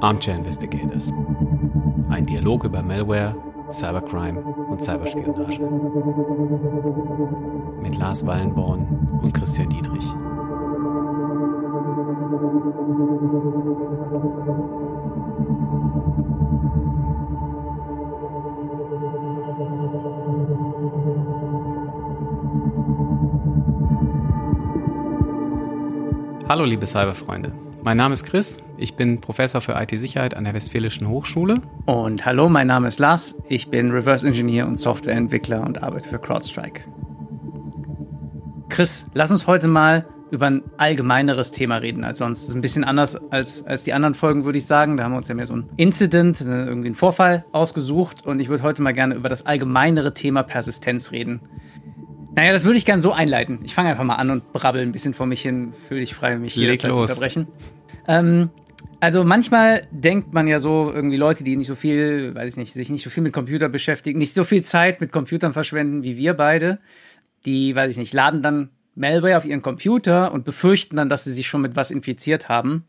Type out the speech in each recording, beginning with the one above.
Armchair Investigators. Ein Dialog über Malware, Cybercrime und Cyberspionage. Mit Lars Wallenborn und Christian Dietrich. Hallo liebe Cyberfreunde. Mein Name ist Chris, ich bin Professor für IT-Sicherheit an der Westfälischen Hochschule. Und hallo, mein Name ist Lars, ich bin Reverse Engineer und Softwareentwickler und arbeite für CrowdStrike. Chris, lass uns heute mal über ein allgemeineres Thema reden als sonst. Das ist ein bisschen anders als, als die anderen Folgen, würde ich sagen. Da haben wir uns ja mehr so ein Incident, irgendwie einen Vorfall ausgesucht. Und ich würde heute mal gerne über das allgemeinere Thema Persistenz reden. Naja, das würde ich gerne so einleiten. Ich fange einfach mal an und brabbel ein bisschen vor mich hin. Fühle dich frei, mich jederzeit zu unterbrechen. Ähm, also manchmal denkt man ja so, irgendwie Leute, die nicht so viel, weiß ich nicht, sich nicht so viel mit Computer beschäftigen, nicht so viel Zeit mit Computern verschwenden wie wir beide, die, weiß ich nicht, laden dann Malware auf ihren Computer und befürchten dann, dass sie sich schon mit was infiziert haben.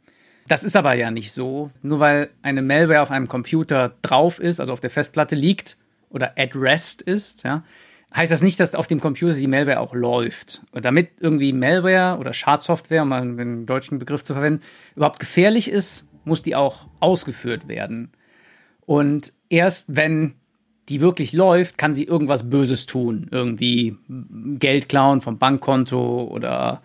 Das ist aber ja nicht so. Nur weil eine Malware auf einem Computer drauf ist, also auf der Festplatte liegt oder at rest ist, ja, heißt das nicht, dass auf dem Computer die Malware auch läuft. Und damit irgendwie Malware oder Schadsoftware, um mal einen deutschen Begriff zu verwenden, überhaupt gefährlich ist, muss die auch ausgeführt werden. Und erst wenn die wirklich läuft, kann sie irgendwas Böses tun. Irgendwie Geld klauen vom Bankkonto oder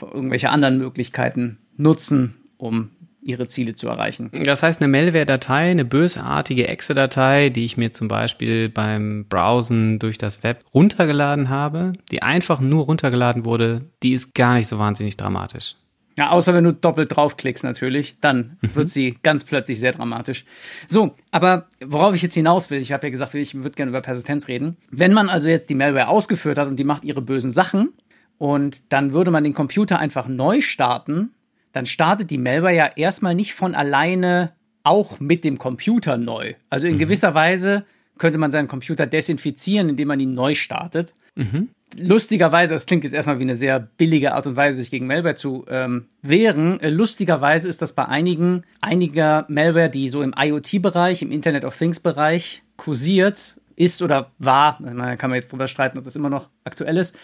irgendwelche anderen Möglichkeiten nutzen, um ihre Ziele zu erreichen. Das heißt, eine Malware-Datei, eine bösartige Exe-Datei, die ich mir zum Beispiel beim Browsen durch das Web runtergeladen habe, die einfach nur runtergeladen wurde, die ist gar nicht so wahnsinnig dramatisch. Ja, außer wenn du doppelt draufklickst natürlich, dann mhm. wird sie ganz plötzlich sehr dramatisch. So, aber worauf ich jetzt hinaus will, ich habe ja gesagt, ich würde gerne über Persistenz reden. Wenn man also jetzt die Malware ausgeführt hat und die macht ihre bösen Sachen und dann würde man den Computer einfach neu starten, dann startet die Malware ja erstmal nicht von alleine auch mit dem Computer neu. Also in mhm. gewisser Weise könnte man seinen Computer desinfizieren, indem man ihn neu startet. Mhm. Lustigerweise, das klingt jetzt erstmal wie eine sehr billige Art und Weise, sich gegen Malware zu ähm, wehren. Äh, lustigerweise ist das bei einigen, einiger Malware, die so im IoT-Bereich, im Internet of Things-Bereich kursiert, ist oder war, da kann man jetzt drüber streiten, ob das immer noch aktuell ist,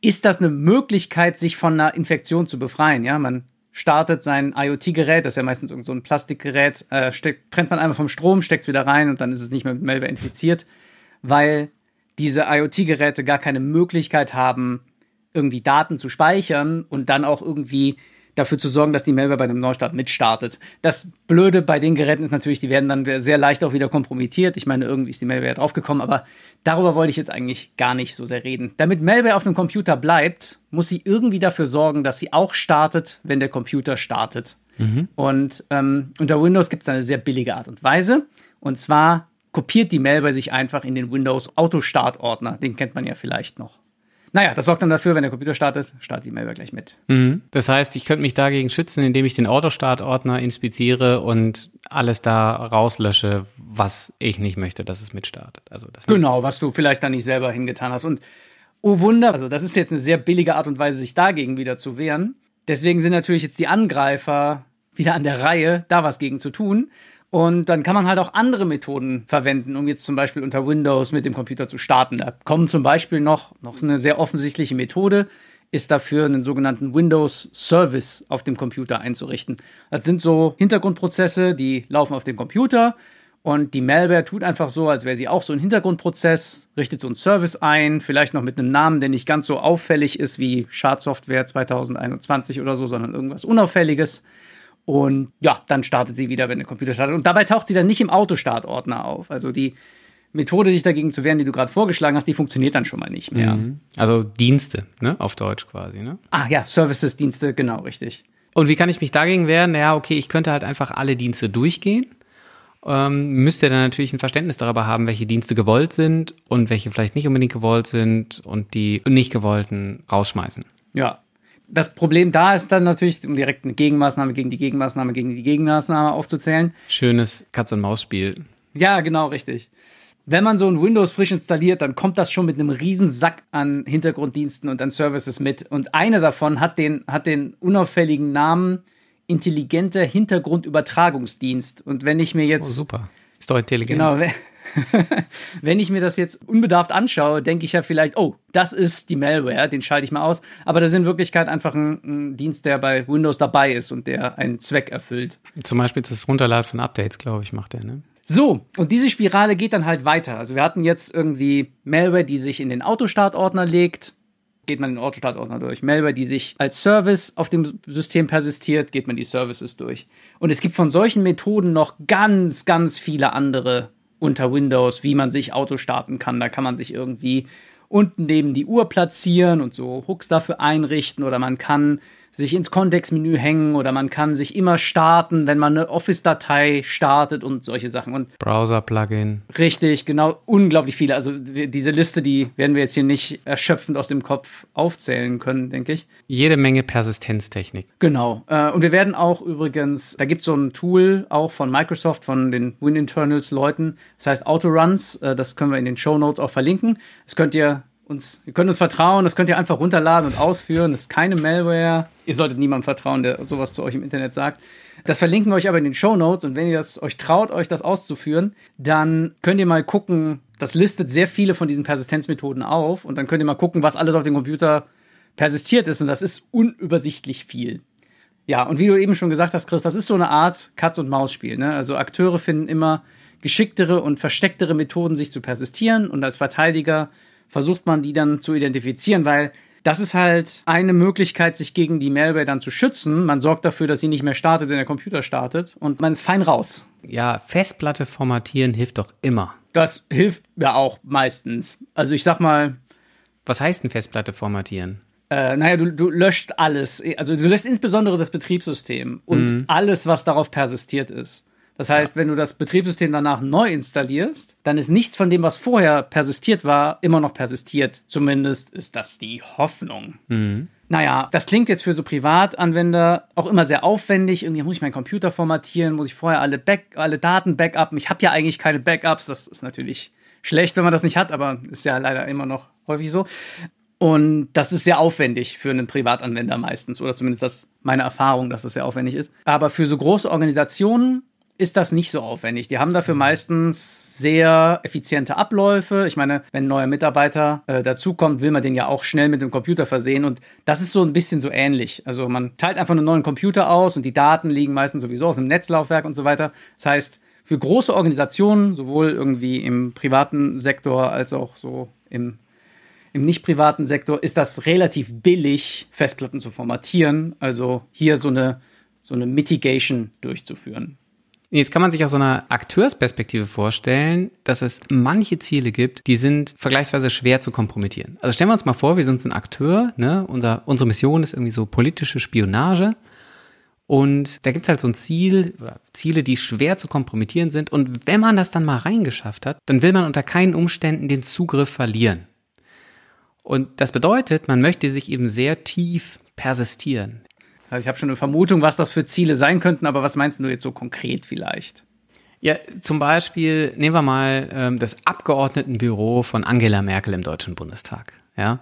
ist das eine Möglichkeit, sich von einer Infektion zu befreien. Ja, man startet sein IoT-Gerät, das ist ja meistens irgend so ein Plastikgerät, äh, steckt, trennt man einmal vom Strom, steckt es wieder rein und dann ist es nicht mehr mit Malware infiziert, weil diese IoT-Geräte gar keine Möglichkeit haben, irgendwie Daten zu speichern und dann auch irgendwie dafür zu sorgen, dass die Malware bei einem Neustart mitstartet. Das Blöde bei den Geräten ist natürlich, die werden dann sehr leicht auch wieder kompromittiert. Ich meine, irgendwie ist die Malware draufgekommen, aber darüber wollte ich jetzt eigentlich gar nicht so sehr reden. Damit Malware auf dem Computer bleibt, muss sie irgendwie dafür sorgen, dass sie auch startet, wenn der Computer startet. Mhm. Und ähm, unter Windows gibt es eine sehr billige Art und Weise. Und zwar kopiert die Malware sich einfach in den Windows Autostart-Ordner. Den kennt man ja vielleicht noch. Naja, das sorgt dann dafür, wenn der Computer startet, startet die Malware gleich mit. Mhm. Das heißt, ich könnte mich dagegen schützen, indem ich den Autostart-Ordner inspiziere und alles da rauslösche, was ich nicht möchte, dass es mitstartet. Also das genau, was du vielleicht dann nicht selber hingetan hast. Und oh Wunder, also das ist jetzt eine sehr billige Art und Weise, sich dagegen wieder zu wehren. Deswegen sind natürlich jetzt die Angreifer wieder an der Reihe, da was gegen zu tun. Und dann kann man halt auch andere Methoden verwenden, um jetzt zum Beispiel unter Windows mit dem Computer zu starten. Da kommen zum Beispiel noch, noch eine sehr offensichtliche Methode, ist dafür einen sogenannten Windows Service auf dem Computer einzurichten. Das sind so Hintergrundprozesse, die laufen auf dem Computer und die Malware tut einfach so, als wäre sie auch so ein Hintergrundprozess, richtet so einen Service ein, vielleicht noch mit einem Namen, der nicht ganz so auffällig ist wie Schadsoftware 2021 oder so, sondern irgendwas Unauffälliges. Und ja, dann startet sie wieder, wenn der Computer startet. Und dabei taucht sie dann nicht im Autostartordner auf. Also die Methode, sich dagegen zu wehren, die du gerade vorgeschlagen hast, die funktioniert dann schon mal nicht mehr. Mhm. Also Dienste, ne? Auf Deutsch quasi, ne? Ah ja, Services, Dienste, genau, richtig. Und wie kann ich mich dagegen wehren? Naja, okay, ich könnte halt einfach alle Dienste durchgehen. Ähm, müsste dann natürlich ein Verständnis darüber haben, welche Dienste gewollt sind und welche vielleicht nicht unbedingt gewollt sind und die nicht gewollten rausschmeißen. Ja, das Problem da ist dann natürlich, um direkt eine Gegenmaßnahme gegen die Gegenmaßnahme gegen die Gegenmaßnahme aufzuzählen. Schönes Katz-und-Maus-Spiel. Ja, genau, richtig. wenn man so ein Windows frisch installiert, dann kommt das schon mit einem riesen Sack an Hintergrunddiensten und an Services mit. Und eine davon hat den, hat den unauffälligen Namen intelligenter Hintergrundübertragungsdienst. Und wenn ich mir jetzt. Oh, super. Ist doch intelligent. Genau. wenn ich mir das jetzt unbedarft anschaue, denke ich ja vielleicht, oh, das ist die Malware, den schalte ich mal aus. Aber das ist in Wirklichkeit einfach ein, ein, Dienst, der bei Windows dabei ist und der einen Zweck erfüllt. Zum Beispiel das Runterladen von Updates, glaube ich, macht er, ne? So, und diese Spirale geht dann halt weiter. Also wir hatten jetzt irgendwie Malware, die sich in den Autostartordner legt, geht man den Autostartordner durch. Malware, die sich als Service auf dem System persistiert, geht man die Services durch. Und es gibt von solchen Methoden noch ganz, ganz viele andere unter Windows, wie man sich Auto starten kann. Da kann man sich irgendwie unten neben die Uhr platzieren und so Hooks dafür einrichten oder man kann sich ins Kontextmenü hängen oder man kann sich immer starten, wenn man eine Office-Datei startet und solche Sachen. Und Browser-Plugin. Richtig, genau, unglaublich viele. Also diese Liste, die werden wir jetzt hier nicht erschöpfend aus dem Kopf aufzählen können, denke ich. Jede Menge Persistenztechnik. Genau. Äh, und wir werden auch übrigens, da gibt es so ein Tool auch von Microsoft, von den WinInternals-Leuten, das heißt Autoruns, äh, das können wir in den Show Notes auch verlinken. Das könnt ihr uns, ihr könnt uns vertrauen, das könnt ihr einfach runterladen und ausführen. Das ist keine Malware. Ihr solltet niemandem vertrauen, der sowas zu euch im Internet sagt. Das verlinken wir euch aber in den Show Notes und wenn ihr das, euch traut, euch das auszuführen, dann könnt ihr mal gucken, das listet sehr viele von diesen Persistenzmethoden auf und dann könnt ihr mal gucken, was alles auf dem Computer persistiert ist und das ist unübersichtlich viel. Ja, und wie du eben schon gesagt hast, Chris, das ist so eine Art Katz- und Maus-Spiel. Ne? Also Akteure finden immer geschicktere und verstecktere Methoden, sich zu persistieren und als Verteidiger versucht man die dann zu identifizieren, weil das ist halt eine Möglichkeit, sich gegen die Malware dann zu schützen. Man sorgt dafür, dass sie nicht mehr startet, wenn der Computer startet und man ist fein raus. Ja, Festplatte formatieren hilft doch immer. Das hilft ja auch meistens. Also ich sag mal. Was heißt denn Festplatte formatieren? Äh, naja, du, du löscht alles. Also du löscht insbesondere das Betriebssystem und mhm. alles, was darauf persistiert ist. Das heißt, wenn du das Betriebssystem danach neu installierst, dann ist nichts von dem, was vorher persistiert war, immer noch persistiert. Zumindest ist das die Hoffnung. Mhm. Naja, das klingt jetzt für so Privatanwender auch immer sehr aufwendig. Irgendwie muss ich meinen Computer formatieren, muss ich vorher alle, Back alle Daten backuppen. Ich habe ja eigentlich keine Backups. Das ist natürlich schlecht, wenn man das nicht hat, aber ist ja leider immer noch häufig so. Und das ist sehr aufwendig für einen Privatanwender meistens, oder zumindest das meine Erfahrung, dass es das sehr aufwendig ist. Aber für so große Organisationen ist das nicht so aufwendig. Die haben dafür mhm. meistens sehr effiziente Abläufe. Ich meine, wenn ein neuer Mitarbeiter äh, dazukommt, will man den ja auch schnell mit dem Computer versehen. Und das ist so ein bisschen so ähnlich. Also man teilt einfach einen neuen Computer aus und die Daten liegen meistens sowieso auf einem Netzlaufwerk und so weiter. Das heißt, für große Organisationen, sowohl irgendwie im privaten Sektor als auch so im im nicht privaten Sektor ist das relativ billig, Festplatten zu formatieren. Also hier so eine, so eine Mitigation durchzuführen. Jetzt kann man sich aus so einer Akteursperspektive vorstellen, dass es manche Ziele gibt, die sind vergleichsweise schwer zu kompromittieren. Also stellen wir uns mal vor, wir sind so ein Akteur, ne? Unser, unsere Mission ist irgendwie so politische Spionage. Und da gibt's halt so ein Ziel, Ziele, die schwer zu kompromittieren sind. Und wenn man das dann mal reingeschafft hat, dann will man unter keinen Umständen den Zugriff verlieren. Und das bedeutet, man möchte sich eben sehr tief persistieren. Also ich habe schon eine Vermutung, was das für Ziele sein könnten, aber was meinst du jetzt so konkret vielleicht? Ja, zum Beispiel nehmen wir mal ähm, das Abgeordnetenbüro von Angela Merkel im Deutschen Bundestag. Ja,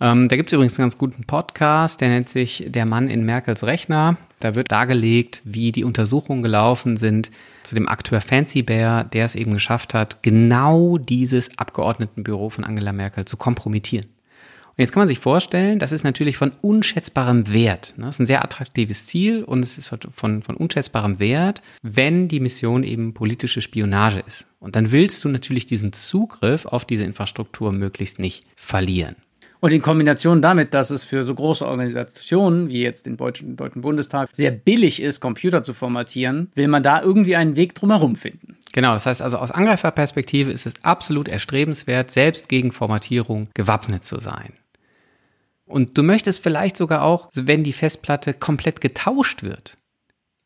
ähm, da gibt es übrigens einen ganz guten Podcast, der nennt sich Der Mann in Merkels Rechner. Da wird dargelegt, wie die Untersuchungen gelaufen sind zu dem Akteur Fancy Bear, der es eben geschafft hat, genau dieses Abgeordnetenbüro von Angela Merkel zu kompromittieren. Und jetzt kann man sich vorstellen, das ist natürlich von unschätzbarem Wert. Ne? Das ist ein sehr attraktives Ziel und es ist von, von unschätzbarem Wert, wenn die Mission eben politische Spionage ist. Und dann willst du natürlich diesen Zugriff auf diese Infrastruktur möglichst nicht verlieren. Und in Kombination damit, dass es für so große Organisationen wie jetzt den Deutschen, Deutschen Bundestag sehr billig ist, Computer zu formatieren, will man da irgendwie einen Weg drumherum finden. Genau, das heißt also aus Angreiferperspektive ist es absolut erstrebenswert, selbst gegen Formatierung gewappnet zu sein. Und du möchtest vielleicht sogar auch, wenn die Festplatte komplett getauscht wird,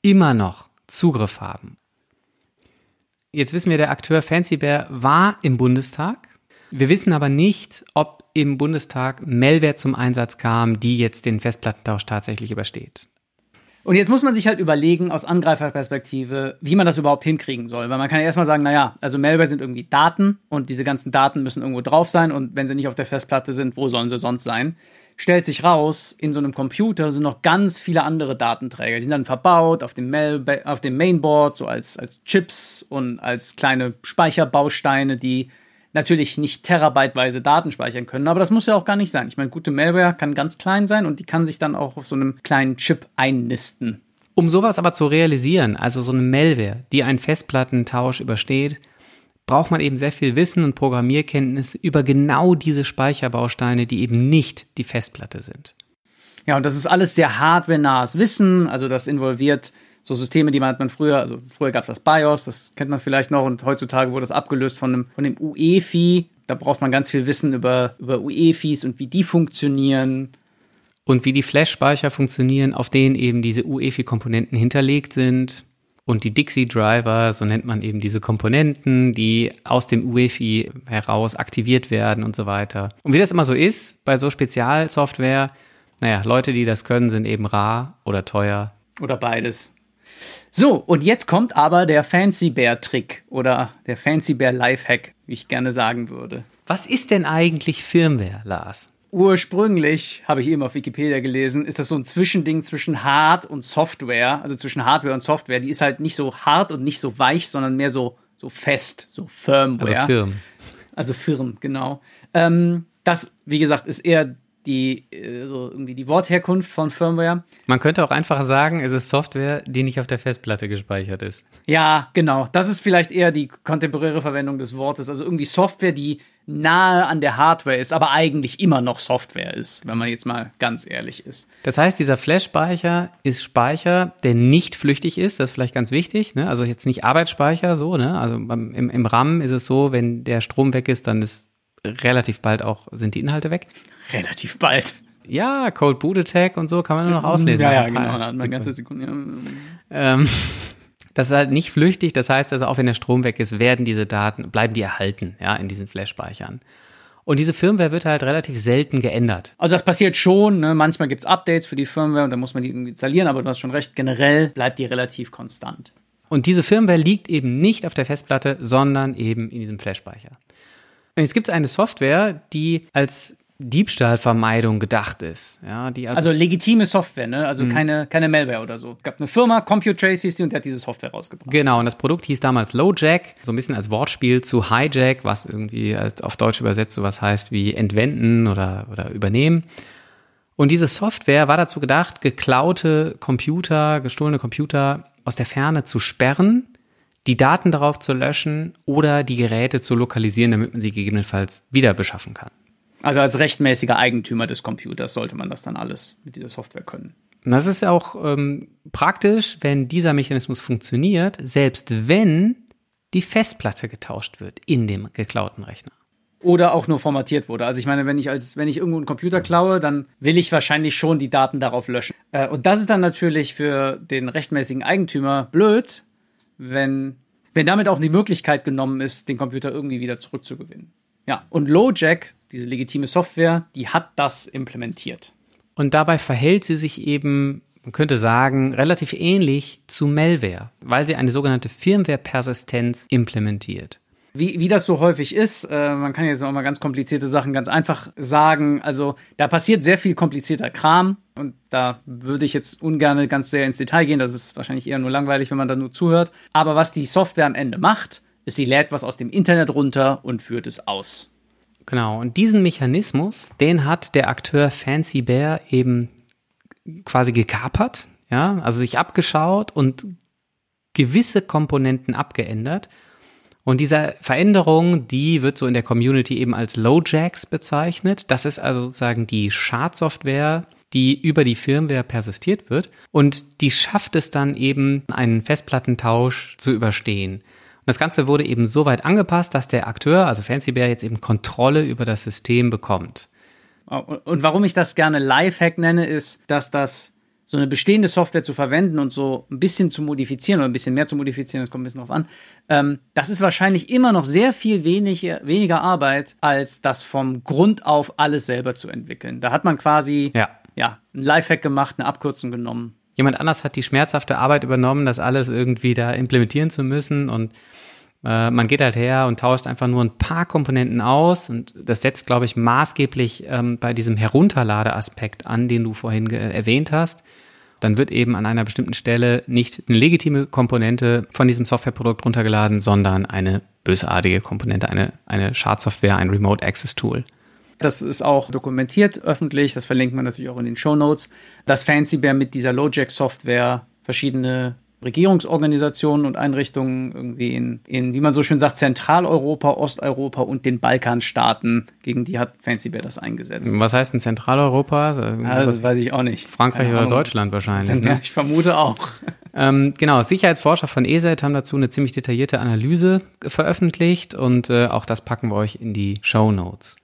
immer noch Zugriff haben. Jetzt wissen wir, der Akteur Fancy Bear war im Bundestag. Wir wissen aber nicht, ob im Bundestag Malware zum Einsatz kam, die jetzt den Festplattentausch tatsächlich übersteht. Und jetzt muss man sich halt überlegen, aus Angreiferperspektive, wie man das überhaupt hinkriegen soll. Weil man kann ja erstmal sagen, naja, also Malware sind irgendwie Daten und diese ganzen Daten müssen irgendwo drauf sein und wenn sie nicht auf der Festplatte sind, wo sollen sie sonst sein? Stellt sich raus, in so einem Computer sind noch ganz viele andere Datenträger. Die sind dann verbaut auf dem, Mail auf dem Mainboard, so als, als Chips und als kleine Speicherbausteine, die natürlich nicht terabyteweise Daten speichern können, aber das muss ja auch gar nicht sein. Ich meine, gute Malware kann ganz klein sein und die kann sich dann auch auf so einem kleinen Chip einnisten. Um sowas aber zu realisieren, also so eine Malware, die einen Festplattentausch übersteht, braucht man eben sehr viel Wissen und Programmierkenntnis über genau diese Speicherbausteine, die eben nicht die Festplatte sind. Ja, und das ist alles sehr hardware-nahes Wissen, also das involviert so Systeme, die man hat man früher, also früher gab es das BIOS, das kennt man vielleicht noch und heutzutage wurde das abgelöst von dem, von dem UEFI. Da braucht man ganz viel Wissen über, über UEFIs und wie die funktionieren. Und wie die Flash-Speicher funktionieren, auf denen eben diese UEFI-Komponenten hinterlegt sind. Und die Dixie-Driver, so nennt man eben diese Komponenten, die aus dem UEFI heraus aktiviert werden und so weiter. Und wie das immer so ist, bei so Spezialsoftware, naja, Leute, die das können, sind eben rar oder teuer. Oder beides. So, und jetzt kommt aber der Fancy Bear Trick oder der Fancy Bear Lifehack, wie ich gerne sagen würde. Was ist denn eigentlich Firmware, Lars? Ursprünglich, habe ich eben auf Wikipedia gelesen, ist das so ein Zwischending zwischen Hard und Software, also zwischen Hardware und Software. Die ist halt nicht so hart und nicht so weich, sondern mehr so, so fest, so Firmware. Also Firmen. Also Firmen, genau. Ähm, das, wie gesagt, ist eher die, äh, so irgendwie die Wortherkunft von Firmware. Man könnte auch einfach sagen, es ist Software, die nicht auf der Festplatte gespeichert ist. Ja, genau. Das ist vielleicht eher die kontemporäre Verwendung des Wortes. Also irgendwie Software, die nahe an der Hardware ist, aber eigentlich immer noch Software ist, wenn man jetzt mal ganz ehrlich ist. Das heißt, dieser Flash-Speicher ist Speicher, der nicht flüchtig ist. Das ist vielleicht ganz wichtig. Ne? Also jetzt nicht Arbeitsspeicher, so. Ne? Also im, im RAM ist es so, wenn der Strom weg ist, dann ist relativ bald auch sind die Inhalte weg. Relativ bald. Ja, Cold Boot Attack und so kann man nur noch auslesen. Ja, ja, genau. Da hat man ganze Sekunde. Ähm, das ist halt nicht flüchtig. Das heißt also, auch wenn der Strom weg ist, werden diese Daten, bleiben die erhalten, ja, in diesen Flash-Speichern. Und diese Firmware wird halt relativ selten geändert. Also das passiert schon, ne? manchmal gibt's Updates für die Firmware und dann muss man die irgendwie installieren, aber du hast schon recht, generell bleibt die relativ konstant. Und diese Firmware liegt eben nicht auf der Festplatte, sondern eben in diesem Flash-Speicher. Und jetzt gibt es eine Software, die als Diebstahlvermeidung gedacht ist. Ja, die also, also legitime Software, ne? Also mhm. keine, keine Malware oder so. Es gab eine Firma, CompuTrace hieß die, und die hat diese Software rausgebracht. Genau, und das Produkt hieß damals LowJack, so ein bisschen als Wortspiel zu Hijack, was irgendwie auf Deutsch übersetzt sowas heißt wie entwenden oder, oder übernehmen. Und diese Software war dazu gedacht, geklaute Computer, gestohlene Computer aus der Ferne zu sperren die Daten darauf zu löschen oder die Geräte zu lokalisieren, damit man sie gegebenenfalls wieder beschaffen kann. Also als rechtmäßiger Eigentümer des Computers sollte man das dann alles mit dieser Software können. Und das ist auch ähm, praktisch, wenn dieser Mechanismus funktioniert, selbst wenn die Festplatte getauscht wird in dem geklauten Rechner. Oder auch nur formatiert wurde. Also ich meine, wenn ich als wenn ich irgendwo einen Computer klaue, dann will ich wahrscheinlich schon die Daten darauf löschen. Äh, und das ist dann natürlich für den rechtmäßigen Eigentümer blöd, wenn, wenn damit auch die Möglichkeit genommen ist, den Computer irgendwie wieder zurückzugewinnen. Ja, und LoJack, diese legitime Software, die hat das implementiert. Und dabei verhält sie sich eben, man könnte sagen, relativ ähnlich zu Malware, weil sie eine sogenannte Firmware-Persistenz implementiert wie, wie das so häufig ist, äh, man kann jetzt auch mal ganz komplizierte Sachen ganz einfach sagen. Also da passiert sehr viel komplizierter Kram und da würde ich jetzt ungern ganz sehr ins Detail gehen. Das ist wahrscheinlich eher nur langweilig, wenn man da nur zuhört. Aber was die Software am Ende macht, ist, sie lädt was aus dem Internet runter und führt es aus. Genau, und diesen Mechanismus, den hat der Akteur Fancy Bear eben quasi gekapert, ja, also sich abgeschaut und gewisse Komponenten abgeändert und diese Veränderung, die wird so in der Community eben als Lowjacks bezeichnet. Das ist also sozusagen die Schadsoftware, die über die Firmware persistiert wird. Und die schafft es dann eben, einen Festplattentausch zu überstehen. Und das Ganze wurde eben so weit angepasst, dass der Akteur, also Fancy Bear, jetzt eben Kontrolle über das System bekommt. Und warum ich das gerne Lifehack nenne, ist, dass das so eine bestehende Software zu verwenden und so ein bisschen zu modifizieren oder ein bisschen mehr zu modifizieren, das kommt ein bisschen drauf an, ähm, das ist wahrscheinlich immer noch sehr viel weniger, weniger Arbeit, als das vom Grund auf alles selber zu entwickeln. Da hat man quasi ja. Ja, ein Lifehack gemacht, eine Abkürzung genommen. Jemand anders hat die schmerzhafte Arbeit übernommen, das alles irgendwie da implementieren zu müssen und äh, man geht halt her und tauscht einfach nur ein paar Komponenten aus und das setzt, glaube ich, maßgeblich ähm, bei diesem Herunterladeaspekt an, den du vorhin erwähnt hast. Dann wird eben an einer bestimmten Stelle nicht eine legitime Komponente von diesem Softwareprodukt runtergeladen, sondern eine bösartige Komponente, eine, eine Schadsoftware, ein Remote Access Tool. Das ist auch dokumentiert öffentlich, das verlinkt man natürlich auch in den Show Notes, dass Fancy Bear mit dieser Lojack Software verschiedene Regierungsorganisationen und Einrichtungen irgendwie in, in, wie man so schön sagt, Zentraleuropa, Osteuropa und den Balkanstaaten, gegen die hat Fancy Bear das eingesetzt. Was heißt in Zentraleuropa? Also, das weiß ich auch nicht. Frankreich oder Deutschland wahrscheinlich. Ne? Ich vermute auch. Ähm, genau, Sicherheitsforscher von ESET haben dazu eine ziemlich detaillierte Analyse veröffentlicht und äh, auch das packen wir euch in die Show Notes.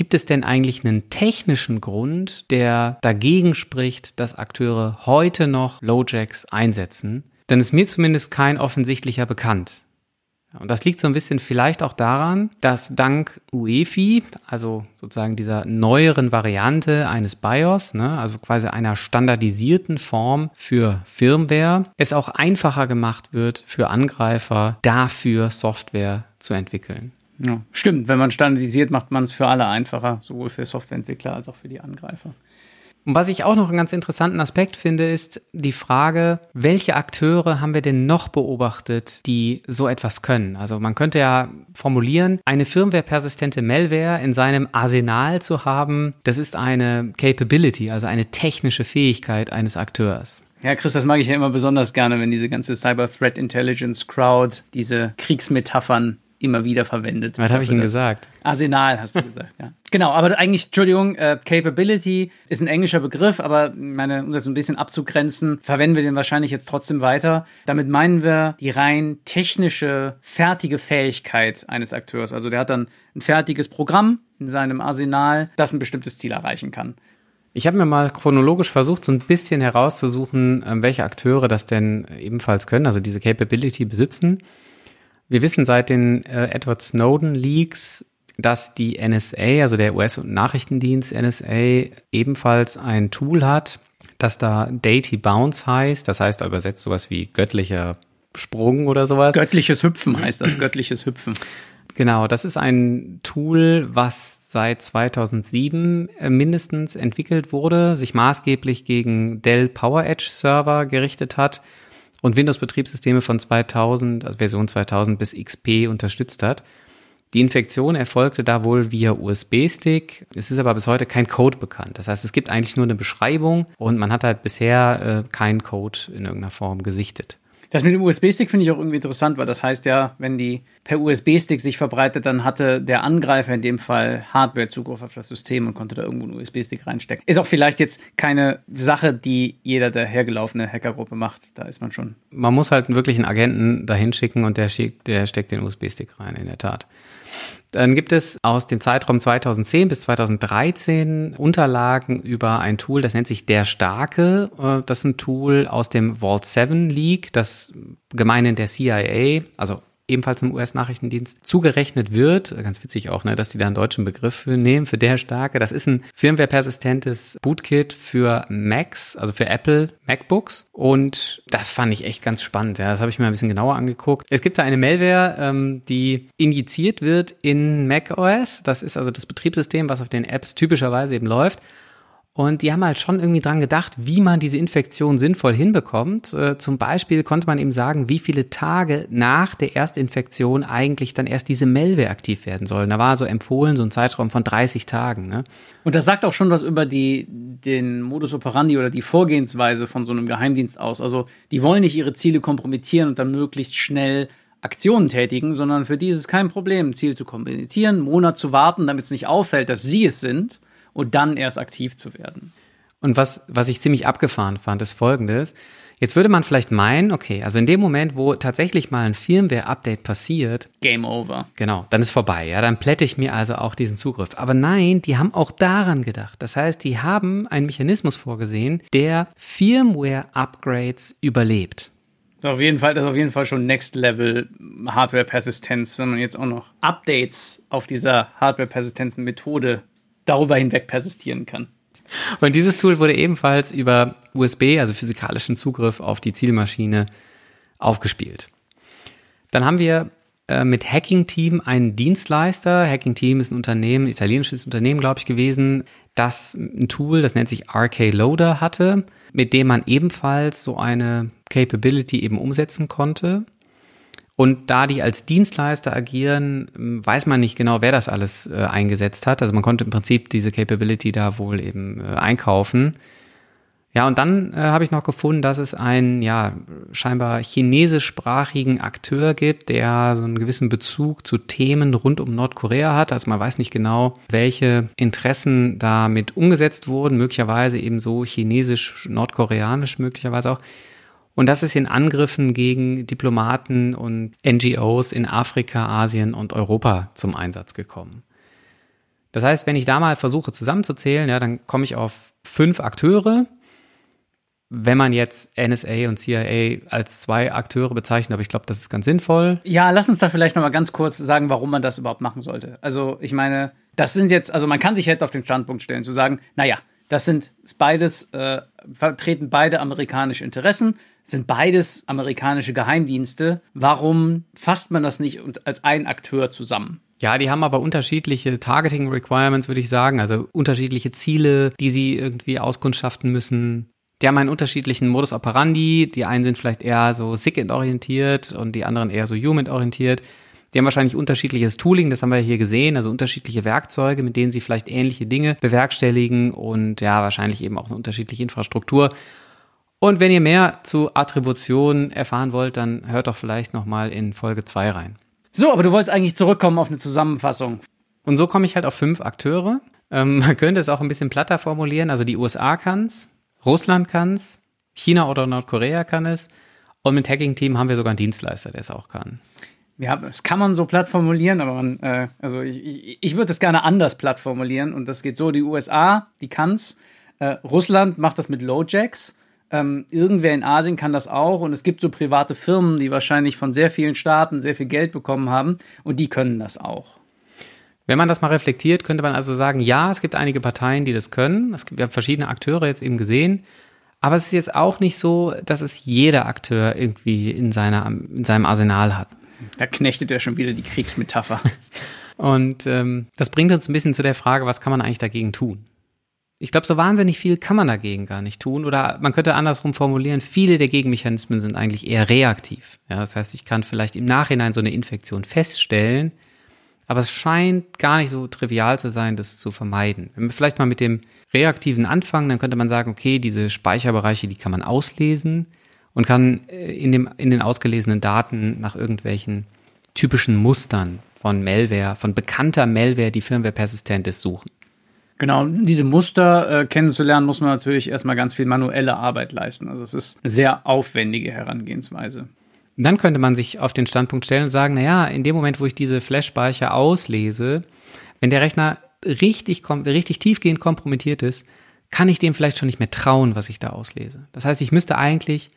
Gibt es denn eigentlich einen technischen Grund, der dagegen spricht, dass Akteure heute noch Lowjacks einsetzen? Denn ist mir zumindest kein offensichtlicher bekannt. Und das liegt so ein bisschen vielleicht auch daran, dass dank UEFI, also sozusagen dieser neueren Variante eines BIOS, ne, also quasi einer standardisierten Form für Firmware, es auch einfacher gemacht wird für Angreifer, dafür Software zu entwickeln. Ja, stimmt, wenn man standardisiert, macht man es für alle einfacher, sowohl für Softwareentwickler als auch für die Angreifer. Und was ich auch noch einen ganz interessanten Aspekt finde, ist die Frage, welche Akteure haben wir denn noch beobachtet, die so etwas können? Also man könnte ja formulieren, eine firmware-persistente Malware in seinem Arsenal zu haben, das ist eine Capability, also eine technische Fähigkeit eines Akteurs. Ja, Chris, das mag ich ja immer besonders gerne, wenn diese ganze Cyber Threat Intelligence Crowd diese Kriegsmetaphern immer wieder verwendet. Was habe ich Ihnen gesagt? Arsenal hast du gesagt, ja. Genau, aber eigentlich, Entschuldigung, äh, Capability ist ein englischer Begriff, aber meine, um das so ein bisschen abzugrenzen, verwenden wir den wahrscheinlich jetzt trotzdem weiter. Damit meinen wir die rein technische, fertige Fähigkeit eines Akteurs. Also der hat dann ein fertiges Programm in seinem Arsenal, das ein bestimmtes Ziel erreichen kann. Ich habe mir mal chronologisch versucht, so ein bisschen herauszusuchen, ähm, welche Akteure das denn ebenfalls können, also diese Capability besitzen. Wir wissen seit den äh, Edward Snowden Leaks, dass die NSA, also der US-Nachrichtendienst NSA, ebenfalls ein Tool hat, das da Deity Bounce heißt. Das heißt übersetzt sowas wie göttlicher Sprung oder sowas. Göttliches Hüpfen heißt das, göttliches Hüpfen. Genau, das ist ein Tool, was seit 2007 äh, mindestens entwickelt wurde, sich maßgeblich gegen Dell PowerEdge Server gerichtet hat und Windows-Betriebssysteme von 2000, also Version 2000 bis XP unterstützt hat. Die Infektion erfolgte da wohl via USB-Stick. Es ist aber bis heute kein Code bekannt. Das heißt, es gibt eigentlich nur eine Beschreibung und man hat halt bisher äh, keinen Code in irgendeiner Form gesichtet. Das mit dem USB-Stick finde ich auch irgendwie interessant, weil das heißt ja, wenn die per USB-Stick sich verbreitet, dann hatte der Angreifer in dem Fall Hardware-Zugriff auf das System und konnte da irgendwo einen USB-Stick reinstecken. Ist auch vielleicht jetzt keine Sache, die jeder der hergelaufene Hackergruppe macht. Da ist man schon. Man muss halt wirklich einen Agenten dahin schicken und der, schickt, der steckt den USB-Stick rein, in der Tat. Dann gibt es aus dem Zeitraum 2010 bis 2013 Unterlagen über ein Tool, das nennt sich Der Starke. Äh, das ist ein Tool aus dem Vault 7 League, das gemeinhin der CIA, also ebenfalls im US-Nachrichtendienst zugerechnet wird. Ganz witzig auch, ne, dass die da einen deutschen Begriff für nehmen, für der starke. Das ist ein firmware-persistentes Bootkit für Macs, also für Apple MacBooks. Und das fand ich echt ganz spannend. Ja, das habe ich mir ein bisschen genauer angeguckt. Es gibt da eine Malware, ähm, die injiziert wird in macOS. Das ist also das Betriebssystem, was auf den Apps typischerweise eben läuft. Und die haben halt schon irgendwie dran gedacht, wie man diese Infektion sinnvoll hinbekommt. Äh, zum Beispiel konnte man eben sagen, wie viele Tage nach der Erstinfektion eigentlich dann erst diese Malware aktiv werden soll. Da war so empfohlen so ein Zeitraum von 30 Tagen. Ne? Und das sagt auch schon was über die, den Modus operandi oder die Vorgehensweise von so einem Geheimdienst aus. Also die wollen nicht ihre Ziele kompromittieren und dann möglichst schnell Aktionen tätigen, sondern für die ist es kein Problem, Ziel zu kompromittieren, Monat zu warten, damit es nicht auffällt, dass sie es sind und dann erst aktiv zu werden. Und was, was ich ziemlich abgefahren fand, ist folgendes. Jetzt würde man vielleicht meinen, okay, also in dem Moment, wo tatsächlich mal ein Firmware-Update passiert. Game over. Genau, dann ist vorbei, ja, dann plätte ich mir also auch diesen Zugriff. Aber nein, die haben auch daran gedacht. Das heißt, die haben einen Mechanismus vorgesehen, der Firmware-Upgrades überlebt. Auf jeden Fall, das ist auf jeden Fall schon Next Level Hardware-Persistenz, wenn man jetzt auch noch Updates auf dieser Hardware-Persistenzen-Methode darüber hinweg persistieren kann. Und dieses Tool wurde ebenfalls über USB, also physikalischen Zugriff auf die Zielmaschine, aufgespielt. Dann haben wir äh, mit Hacking Team einen Dienstleister. Hacking Team ist ein Unternehmen, ein italienisches Unternehmen, glaube ich, gewesen, das ein Tool, das nennt sich RK Loader hatte, mit dem man ebenfalls so eine Capability eben umsetzen konnte. Und da die als Dienstleister agieren, weiß man nicht genau, wer das alles äh, eingesetzt hat. Also man konnte im Prinzip diese Capability da wohl eben äh, einkaufen. Ja, und dann äh, habe ich noch gefunden, dass es einen ja scheinbar chinesischsprachigen Akteur gibt, der so einen gewissen Bezug zu Themen rund um Nordkorea hat. Also man weiß nicht genau, welche Interessen damit umgesetzt wurden, möglicherweise eben so chinesisch, nordkoreanisch möglicherweise auch. Und das ist in Angriffen gegen Diplomaten und NGOs in Afrika, Asien und Europa zum Einsatz gekommen. Das heißt, wenn ich da mal versuche zusammenzuzählen, ja, dann komme ich auf fünf Akteure, wenn man jetzt NSA und CIA als zwei Akteure bezeichnet, aber ich glaube, das ist ganz sinnvoll. Ja, lass uns da vielleicht noch mal ganz kurz sagen, warum man das überhaupt machen sollte. Also, ich meine, das sind jetzt, also man kann sich jetzt auf den Standpunkt stellen, zu sagen, naja, das sind beides, äh, vertreten beide amerikanische Interessen, sind beides amerikanische Geheimdienste. Warum fasst man das nicht als ein Akteur zusammen? Ja, die haben aber unterschiedliche Targeting Requirements, würde ich sagen, also unterschiedliche Ziele, die sie irgendwie auskundschaften müssen. Die haben einen unterschiedlichen Modus operandi. Die einen sind vielleicht eher so SIGINT-orientiert und die anderen eher so HUMINT-orientiert. Die haben wahrscheinlich unterschiedliches Tooling, das haben wir hier gesehen, also unterschiedliche Werkzeuge, mit denen sie vielleicht ähnliche Dinge bewerkstelligen und ja, wahrscheinlich eben auch eine unterschiedliche Infrastruktur. Und wenn ihr mehr zu Attribution erfahren wollt, dann hört doch vielleicht nochmal in Folge 2 rein. So, aber du wolltest eigentlich zurückkommen auf eine Zusammenfassung. Und so komme ich halt auf fünf Akteure. Ähm, man könnte es auch ein bisschen platter formulieren. Also die USA kann es, Russland kann es, China oder Nordkorea kann es. Und mit Hacking-Team haben wir sogar einen Dienstleister, der es auch kann. Ja, das kann man so platt formulieren, aber man, äh, also ich, ich, ich würde das gerne anders platt formulieren. Und das geht so: die USA, die kann's. Äh, Russland macht das mit Lowjacks. Ähm, irgendwer in Asien kann das auch. Und es gibt so private Firmen, die wahrscheinlich von sehr vielen Staaten sehr viel Geld bekommen haben. Und die können das auch. Wenn man das mal reflektiert, könnte man also sagen, ja, es gibt einige Parteien, die das können. Es gibt, wir haben verschiedene Akteure jetzt eben gesehen. Aber es ist jetzt auch nicht so, dass es jeder Akteur irgendwie in, seiner, in seinem Arsenal hat. Da knechtet er schon wieder die Kriegsmetapher. Und ähm, das bringt uns ein bisschen zu der Frage, was kann man eigentlich dagegen tun? Ich glaube, so wahnsinnig viel kann man dagegen gar nicht tun. Oder man könnte andersrum formulieren, viele der Gegenmechanismen sind eigentlich eher reaktiv. Ja, das heißt, ich kann vielleicht im Nachhinein so eine Infektion feststellen, aber es scheint gar nicht so trivial zu sein, das zu vermeiden. Wenn wir vielleicht mal mit dem Reaktiven anfangen, dann könnte man sagen, okay, diese Speicherbereiche, die kann man auslesen und kann äh, in, dem, in den ausgelesenen Daten nach irgendwelchen typischen Mustern von Malware, von bekannter Malware, die Firmware persistent ist, suchen. Genau, diese Muster äh, kennenzulernen, muss man natürlich erstmal ganz viel manuelle Arbeit leisten. Also es ist eine sehr aufwendige Herangehensweise. Dann könnte man sich auf den Standpunkt stellen und sagen, naja, in dem Moment, wo ich diese Flash-Speicher auslese, wenn der Rechner richtig, richtig tiefgehend kompromittiert ist, kann ich dem vielleicht schon nicht mehr trauen, was ich da auslese. Das heißt, ich müsste eigentlich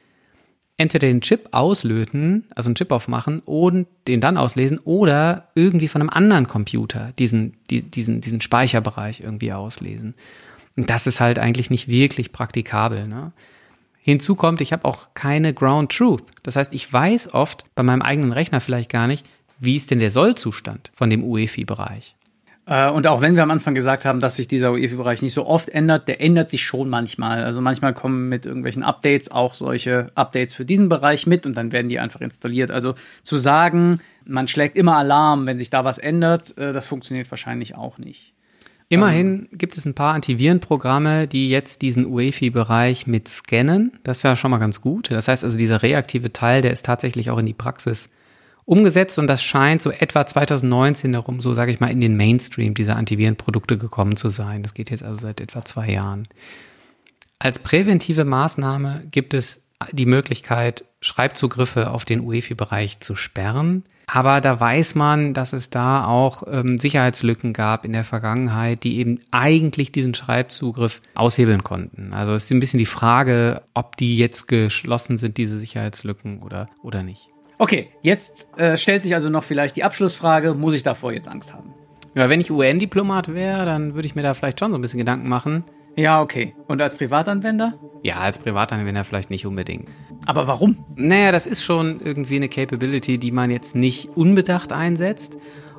entweder den Chip auslöten, also einen Chip aufmachen und den dann auslesen oder irgendwie von einem anderen Computer diesen, die, diesen, diesen Speicherbereich irgendwie auslesen. Und das ist halt eigentlich nicht wirklich praktikabel. Ne? Hinzu kommt, ich habe auch keine Ground Truth. Das heißt, ich weiß oft bei meinem eigenen Rechner vielleicht gar nicht, wie ist denn der Sollzustand von dem UEFI-Bereich. Äh, und auch wenn wir am Anfang gesagt haben, dass sich dieser UEFI-Bereich nicht so oft ändert, der ändert sich schon manchmal. Also manchmal kommen mit irgendwelchen Updates auch solche Updates für diesen Bereich mit und dann werden die einfach installiert. Also zu sagen, man schlägt immer Alarm, wenn sich da was ändert, äh, das funktioniert wahrscheinlich auch nicht. Immerhin gibt es ein paar Antivirenprogramme, die jetzt diesen UEFI-Bereich mit scannen. Das ist ja schon mal ganz gut. Das heißt also, dieser reaktive Teil, der ist tatsächlich auch in die Praxis umgesetzt und das scheint so etwa 2019 herum, so sage ich mal, in den Mainstream dieser Antivirenprodukte gekommen zu sein. Das geht jetzt also seit etwa zwei Jahren. Als präventive Maßnahme gibt es die Möglichkeit, Schreibzugriffe auf den UEFI-Bereich zu sperren. Aber da weiß man, dass es da auch ähm, Sicherheitslücken gab in der Vergangenheit, die eben eigentlich diesen Schreibzugriff aushebeln konnten. Also es ist ein bisschen die Frage, ob die jetzt geschlossen sind, diese Sicherheitslücken oder, oder nicht. Okay, jetzt äh, stellt sich also noch vielleicht die Abschlussfrage, muss ich davor jetzt Angst haben? Ja, wenn ich UN-Diplomat wäre, dann würde ich mir da vielleicht schon so ein bisschen Gedanken machen. Ja, okay. Und als Privatanwender? Ja, als Privatanwender vielleicht nicht unbedingt. Aber warum? Naja, das ist schon irgendwie eine Capability, die man jetzt nicht unbedacht einsetzt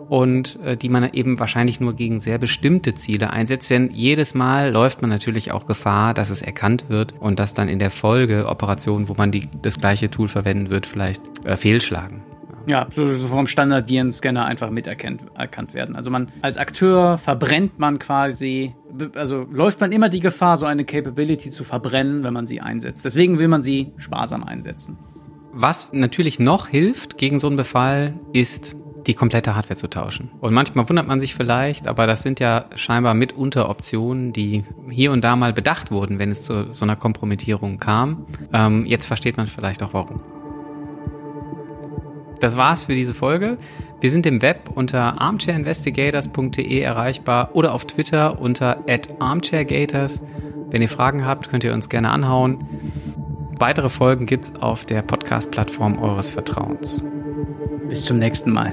und äh, die man eben wahrscheinlich nur gegen sehr bestimmte Ziele einsetzt. Denn jedes Mal läuft man natürlich auch Gefahr, dass es erkannt wird und dass dann in der Folge Operationen, wo man die, das gleiche Tool verwenden wird, vielleicht äh, fehlschlagen. Ja, so vom Standard-Virenscanner einfach miterkannt erkannt werden. Also man als Akteur verbrennt man quasi, also läuft man immer die Gefahr, so eine Capability zu verbrennen, wenn man sie einsetzt. Deswegen will man sie sparsam einsetzen. Was natürlich noch hilft gegen so einen Befall, ist die komplette Hardware zu tauschen. Und manchmal wundert man sich vielleicht, aber das sind ja scheinbar mitunter Optionen, die hier und da mal bedacht wurden, wenn es zu so einer Kompromittierung kam. Ähm, jetzt versteht man vielleicht auch warum. Das war's für diese Folge. Wir sind im Web unter armchairinvestigators.de erreichbar oder auf Twitter unter armchairgators. Wenn ihr Fragen habt, könnt ihr uns gerne anhauen. Weitere Folgen gibt's auf der Podcast-Plattform eures Vertrauens. Bis zum nächsten Mal.